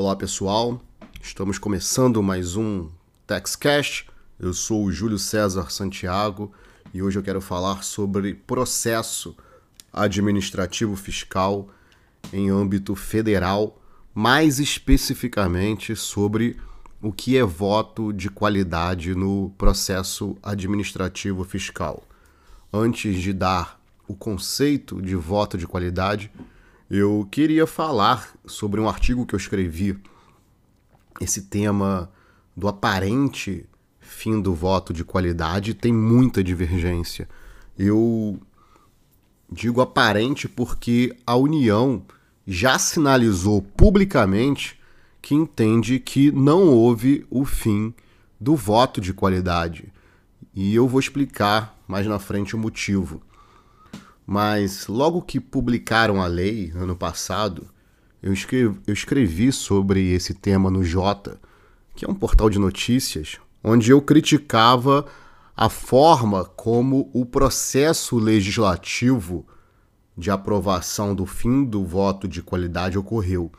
Olá pessoal, estamos começando mais um TextCast. Eu sou o Júlio César Santiago e hoje eu quero falar sobre processo administrativo fiscal em âmbito federal, mais especificamente sobre o que é voto de qualidade no processo administrativo fiscal. Antes de dar o conceito de voto de qualidade, eu queria falar sobre um artigo que eu escrevi, esse tema do aparente fim do voto de qualidade tem muita divergência. Eu digo aparente porque a União já sinalizou publicamente que entende que não houve o fim do voto de qualidade. E eu vou explicar mais na frente o motivo. Mas logo que publicaram a lei, ano passado, eu escrevi, eu escrevi sobre esse tema no Jota, que é um portal de notícias, onde eu criticava a forma como o processo legislativo de aprovação do fim do voto de qualidade ocorreu.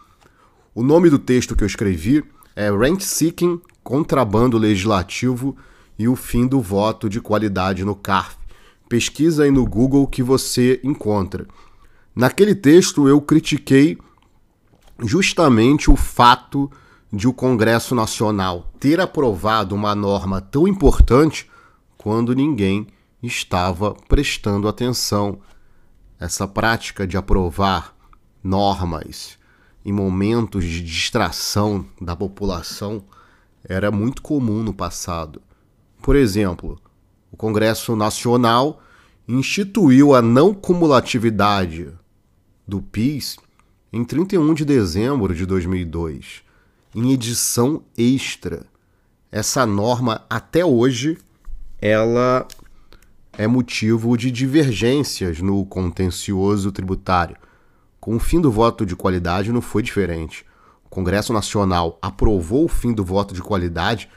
O nome do texto que eu escrevi é Rent Seeking, Contrabando Legislativo e o Fim do Voto de Qualidade no CARF. Pesquisa aí no Google que você encontra. Naquele texto eu critiquei justamente o fato de o Congresso Nacional ter aprovado uma norma tão importante quando ninguém estava prestando atenção. Essa prática de aprovar normas em momentos de distração da população era muito comum no passado. Por exemplo, o Congresso Nacional instituiu a não cumulatividade do PIS em 31 de dezembro de 2002, em edição extra. Essa norma até hoje ela é motivo de divergências no contencioso tributário. Com o fim do voto de qualidade não foi diferente. O Congresso Nacional aprovou o fim do voto de qualidade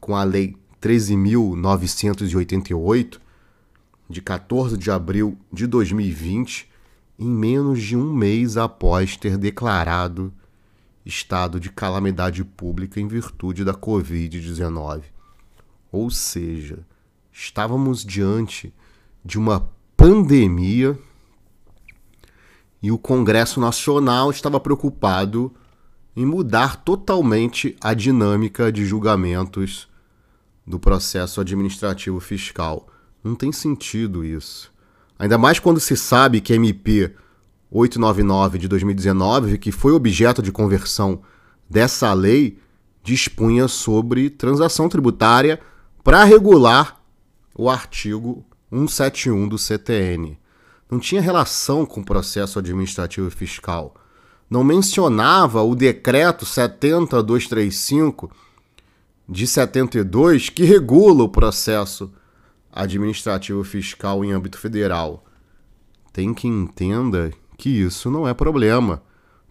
com a Lei 13.988, de 14 de abril de 2020, em menos de um mês após ter declarado estado de calamidade pública em virtude da Covid-19. Ou seja, estávamos diante de uma pandemia e o Congresso Nacional estava preocupado em mudar totalmente a dinâmica de julgamentos do processo administrativo fiscal. Não tem sentido isso. Ainda mais quando se sabe que a MP 899 de 2019, que foi objeto de conversão dessa lei, dispunha sobre transação tributária para regular o artigo 171 do CTN. Não tinha relação com o processo administrativo fiscal. Não mencionava o decreto 70235 de 72 que regula o processo administrativo fiscal em âmbito federal. Tem que entenda que isso não é problema,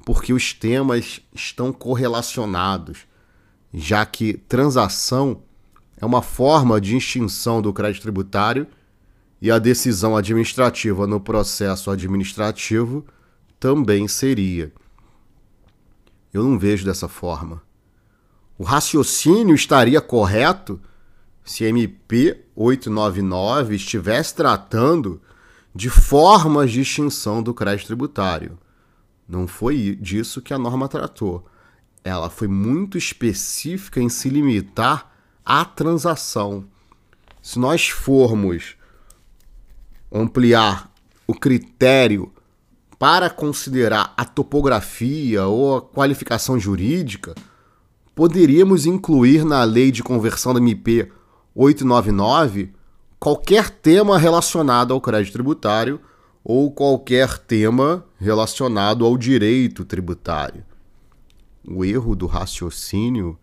porque os temas estão correlacionados, já que transação é uma forma de extinção do crédito tributário e a decisão administrativa no processo administrativo também seria. Eu não vejo dessa forma. O raciocínio estaria correto se MP 899 estivesse tratando de formas de extinção do crédito tributário. Não foi disso que a norma tratou. Ela foi muito específica em se limitar à transação. Se nós formos ampliar o critério para considerar a topografia ou a qualificação jurídica, poderíamos incluir na lei de conversão da MP 899 qualquer tema relacionado ao crédito tributário ou qualquer tema relacionado ao direito tributário. O erro do raciocínio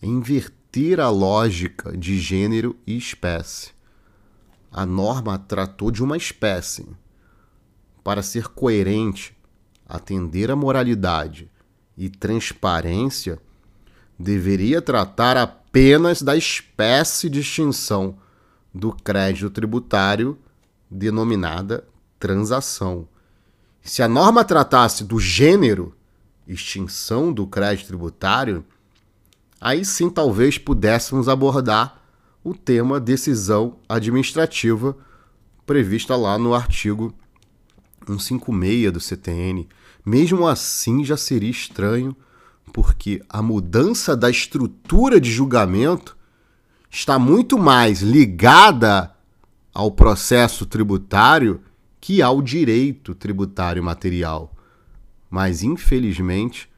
é inverter a lógica de gênero e espécie. A norma tratou de uma espécie. Para ser coerente, atender à moralidade e transparência, deveria tratar apenas da espécie de extinção do crédito tributário denominada transação. Se a norma tratasse do gênero, extinção do crédito tributário, aí sim talvez pudéssemos abordar o tema decisão administrativa prevista lá no artigo 156 do CTN. Mesmo assim, já seria estranho, porque a mudança da estrutura de julgamento está muito mais ligada ao processo tributário que ao direito tributário material. Mas, infelizmente,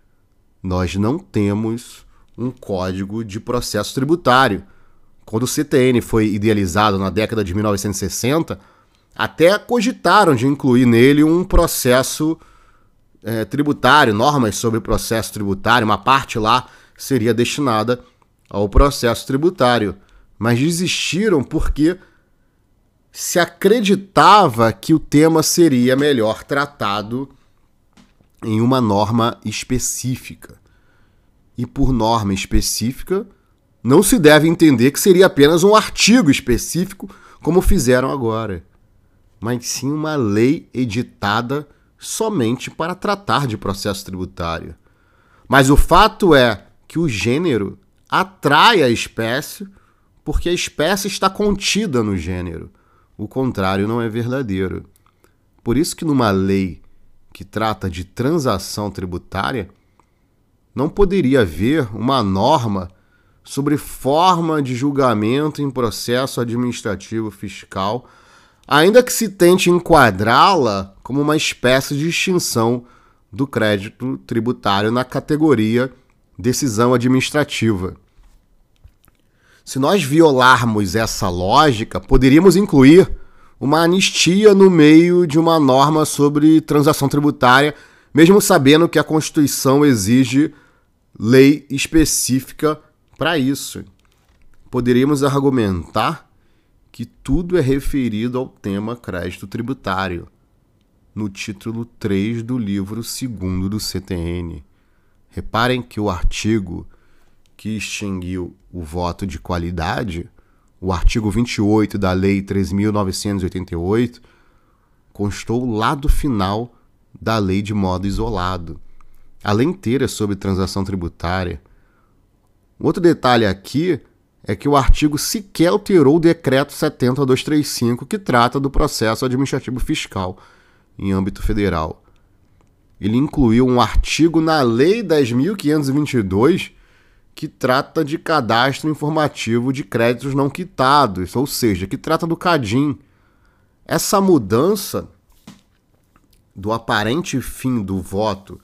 nós não temos um código de processo tributário. Quando o CTN foi idealizado na década de 1960, até cogitaram de incluir nele um processo é, tributário, normas sobre processo tributário, uma parte lá seria destinada ao processo tributário. Mas desistiram porque se acreditava que o tema seria melhor tratado em uma norma específica. E por norma específica, não se deve entender que seria apenas um artigo específico, como fizeram agora mas sim uma lei editada somente para tratar de processo tributário. Mas o fato é que o gênero atrai a espécie porque a espécie está contida no gênero. O contrário não é verdadeiro. Por isso que numa lei que trata de transação tributária, não poderia haver uma norma sobre forma de julgamento em processo administrativo fiscal ainda que se tente enquadrá-la como uma espécie de extinção do crédito tributário na categoria decisão administrativa. Se nós violarmos essa lógica, poderíamos incluir uma anistia no meio de uma norma sobre transação tributária, mesmo sabendo que a Constituição exige lei específica para isso. Poderíamos argumentar que tudo é referido ao tema crédito tributário, no título 3 do livro 2 do CTN. Reparem que o artigo que extinguiu o voto de qualidade, o artigo 28 da Lei 3.988, constou lá do final da lei de modo isolado. A lei inteira é sobre transação tributária. Outro detalhe aqui é que o artigo sequer alterou o decreto 70235, que trata do processo administrativo fiscal em âmbito federal. Ele incluiu um artigo na Lei 10.522 que trata de cadastro informativo de créditos não quitados, ou seja, que trata do CADIM. Essa mudança do aparente fim do voto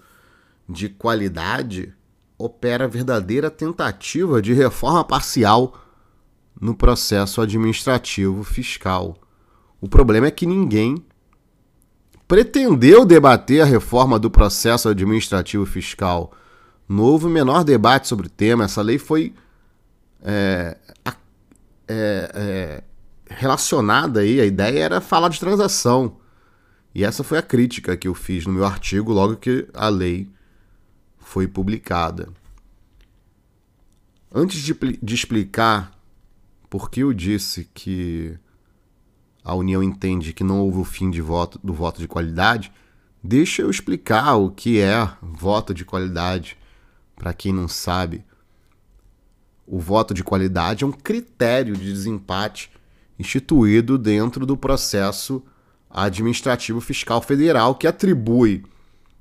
de qualidade opera verdadeira tentativa de reforma parcial no processo administrativo fiscal. O problema é que ninguém pretendeu debater a reforma do processo administrativo fiscal. Não houve menor debate sobre o tema. Essa lei foi é, é, é, relacionada aí. A ideia era falar de transação. E essa foi a crítica que eu fiz no meu artigo logo que a lei foi publicada. Antes de, de explicar por que eu disse que a União entende que não houve o fim de voto, do voto de qualidade, deixa eu explicar o que é voto de qualidade para quem não sabe. O voto de qualidade é um critério de desempate instituído dentro do processo administrativo fiscal federal que atribui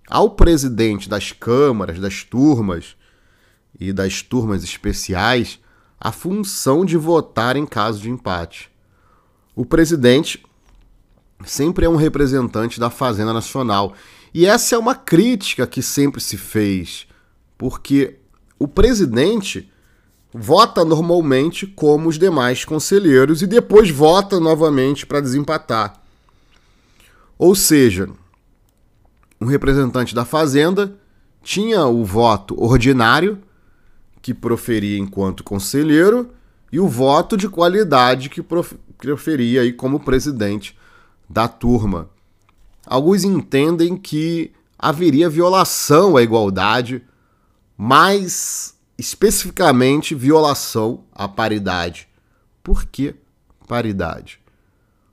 ao presidente das câmaras, das turmas e das turmas especiais a função de votar em caso de empate. O presidente sempre é um representante da Fazenda Nacional. E essa é uma crítica que sempre se fez, porque o presidente vota normalmente como os demais conselheiros e depois vota novamente para desempatar. Ou seja, um representante da Fazenda tinha o voto ordinário, que proferia enquanto conselheiro, e o voto de qualidade que proferia aí como presidente da turma. Alguns entendem que haveria violação à igualdade, mais especificamente violação à paridade. Por que paridade?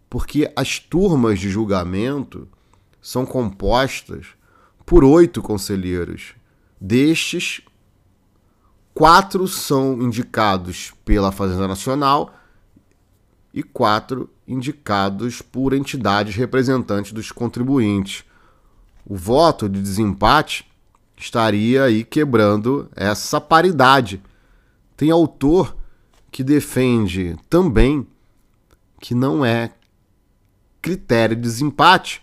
Porque as turmas de julgamento são compostas por oito conselheiros. Destes, quatro são indicados pela Fazenda Nacional e quatro indicados por entidades representantes dos contribuintes. O voto de desempate estaria aí quebrando essa paridade. Tem autor que defende também que não é critério de desempate,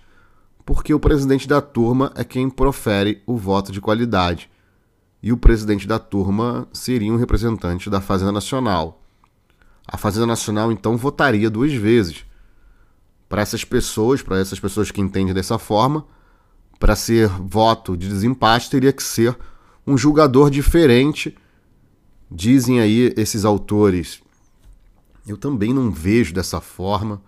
porque o presidente da turma é quem profere o voto de qualidade. E o presidente da turma seria um representante da Fazenda Nacional. A Fazenda Nacional então votaria duas vezes. Para essas pessoas, para essas pessoas que entendem dessa forma, para ser voto de desempate teria que ser um julgador diferente. Dizem aí esses autores. Eu também não vejo dessa forma.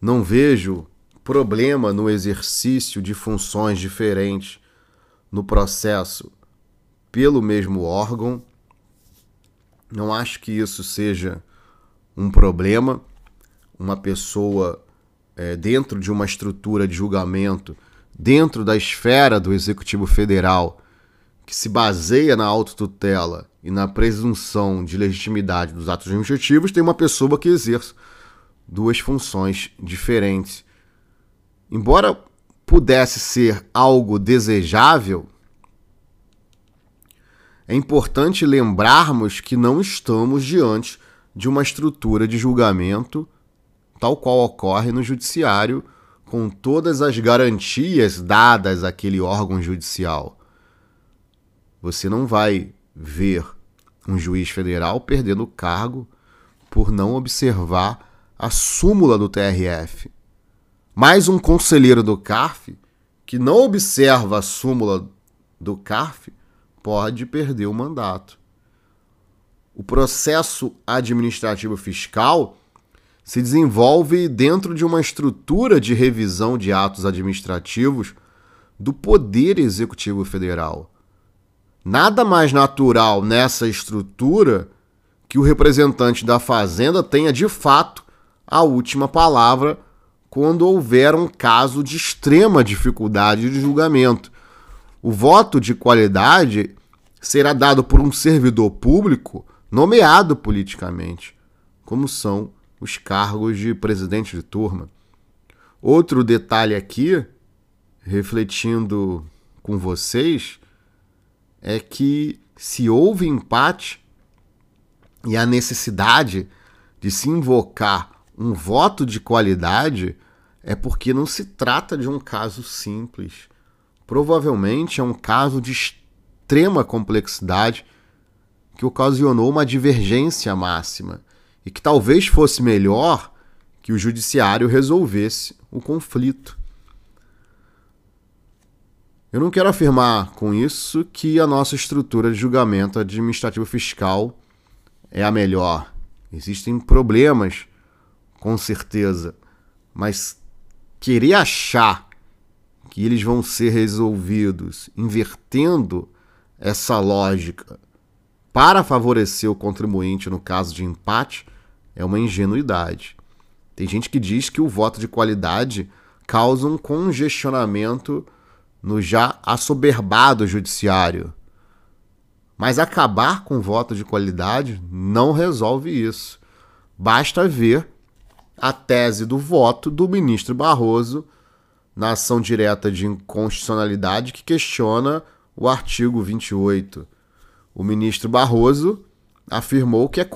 Não vejo problema no exercício de funções diferentes no processo pelo mesmo órgão. Não acho que isso seja um problema. Uma pessoa é, dentro de uma estrutura de julgamento dentro da esfera do Executivo Federal, que se baseia na autotutela e na presunção de legitimidade dos atos administrativos, tem uma pessoa que exerce duas funções diferentes. Embora pudesse ser algo desejável, é importante lembrarmos que não estamos diante de uma estrutura de julgamento tal qual ocorre no judiciário com todas as garantias dadas àquele órgão judicial. Você não vai ver um juiz federal perdendo o cargo por não observar a súmula do TRF. Mais um conselheiro do CARF que não observa a súmula do CARF pode perder o mandato. O processo administrativo fiscal se desenvolve dentro de uma estrutura de revisão de atos administrativos do Poder Executivo Federal. Nada mais natural nessa estrutura que o representante da Fazenda tenha de fato a última palavra quando houver um caso de extrema dificuldade de julgamento. O voto de qualidade será dado por um servidor público nomeado politicamente, como são os cargos de presidente de turma. Outro detalhe aqui, refletindo com vocês, é que se houve empate e a necessidade de se invocar um voto de qualidade, é porque não se trata de um caso simples. Provavelmente é um caso de extrema complexidade que ocasionou uma divergência máxima e que talvez fosse melhor que o judiciário resolvesse o conflito. Eu não quero afirmar com isso que a nossa estrutura de julgamento administrativo fiscal é a melhor. Existem problemas, com certeza, mas querer achar que eles vão ser resolvidos invertendo essa lógica para favorecer o contribuinte no caso de empate é uma ingenuidade. Tem gente que diz que o voto de qualidade causa um congestionamento no já assoberbado judiciário. Mas acabar com o voto de qualidade não resolve isso. Basta ver a tese do voto do ministro Barroso na ação direta de inconstitucionalidade que questiona o artigo 28. O ministro Barroso afirmou que é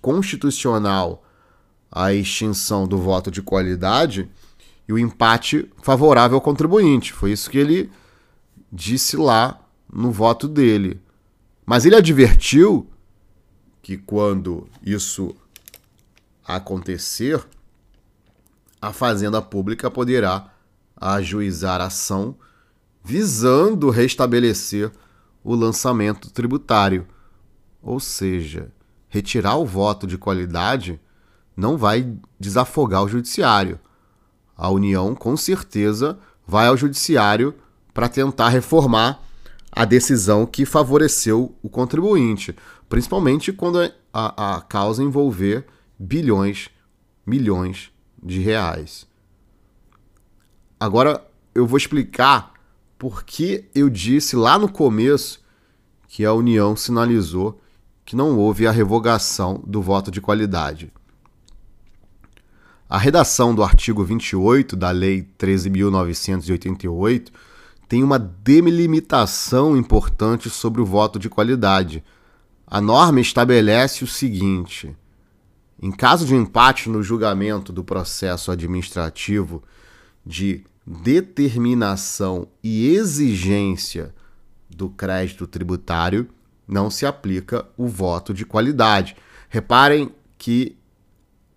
constitucional a extinção do voto de qualidade e o empate favorável ao contribuinte. Foi isso que ele disse lá no voto dele. Mas ele advertiu que quando isso acontecer, a Fazenda Pública poderá ajuizar ação visando restabelecer o lançamento tributário ou seja, retirar o voto de qualidade não vai desafogar o judiciário. A União, com certeza, vai ao judiciário para tentar reformar a decisão que favoreceu o contribuinte, principalmente quando a, a causa envolver bilhões, milhões de reais. Agora eu vou explicar por que eu disse lá no começo que a União sinalizou que não houve a revogação do voto de qualidade. A redação do artigo 28 da Lei 13.988 tem uma delimitação importante sobre o voto de qualidade. A norma estabelece o seguinte: em caso de empate no julgamento do processo administrativo de determinação e exigência do crédito tributário, não se aplica o voto de qualidade. Reparem que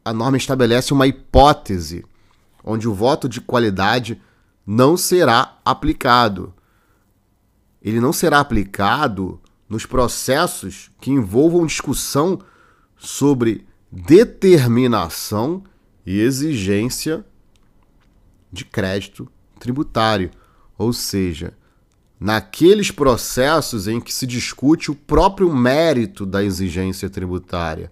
a norma estabelece uma hipótese onde o voto de qualidade não será aplicado. Ele não será aplicado nos processos que envolvam discussão sobre determinação e exigência de crédito tributário, ou seja, naqueles processos em que se discute o próprio mérito da exigência tributária,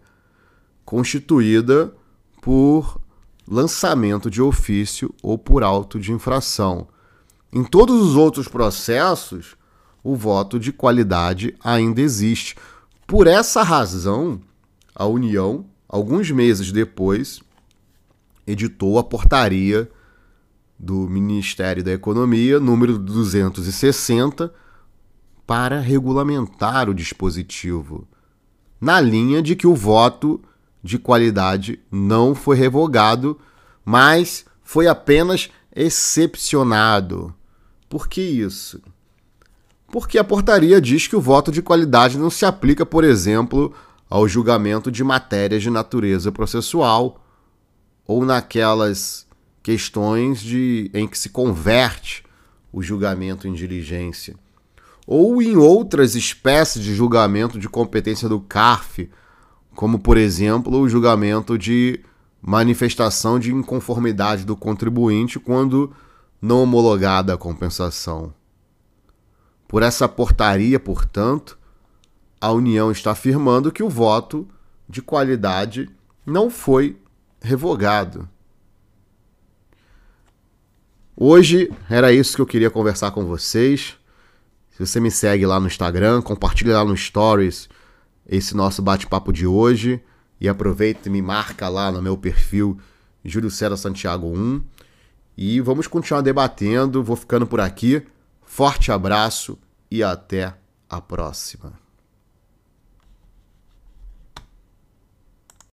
constituída por lançamento de ofício ou por auto de infração. Em todos os outros processos, o voto de qualidade ainda existe. Por essa razão, a União, alguns meses depois, editou a portaria do Ministério da Economia, número 260, para regulamentar o dispositivo, na linha de que o voto de qualidade não foi revogado, mas foi apenas excepcionado. Por que isso? Porque a portaria diz que o voto de qualidade não se aplica, por exemplo, ao julgamento de matérias de natureza processual ou naquelas questões de, em que se converte o julgamento em diligência, ou em outras espécies de julgamento de competência do CARF, como, por exemplo, o julgamento de manifestação de inconformidade do contribuinte quando não homologada a compensação. Por essa portaria, portanto, a União está afirmando que o voto de qualidade não foi revogado. Hoje era isso que eu queria conversar com vocês. Se você me segue lá no Instagram, compartilha lá no Stories esse nosso bate-papo de hoje e aproveita e me marca lá no meu perfil Júlio César Santiago 1 e vamos continuar debatendo. Vou ficando por aqui. Forte abraço e até a próxima.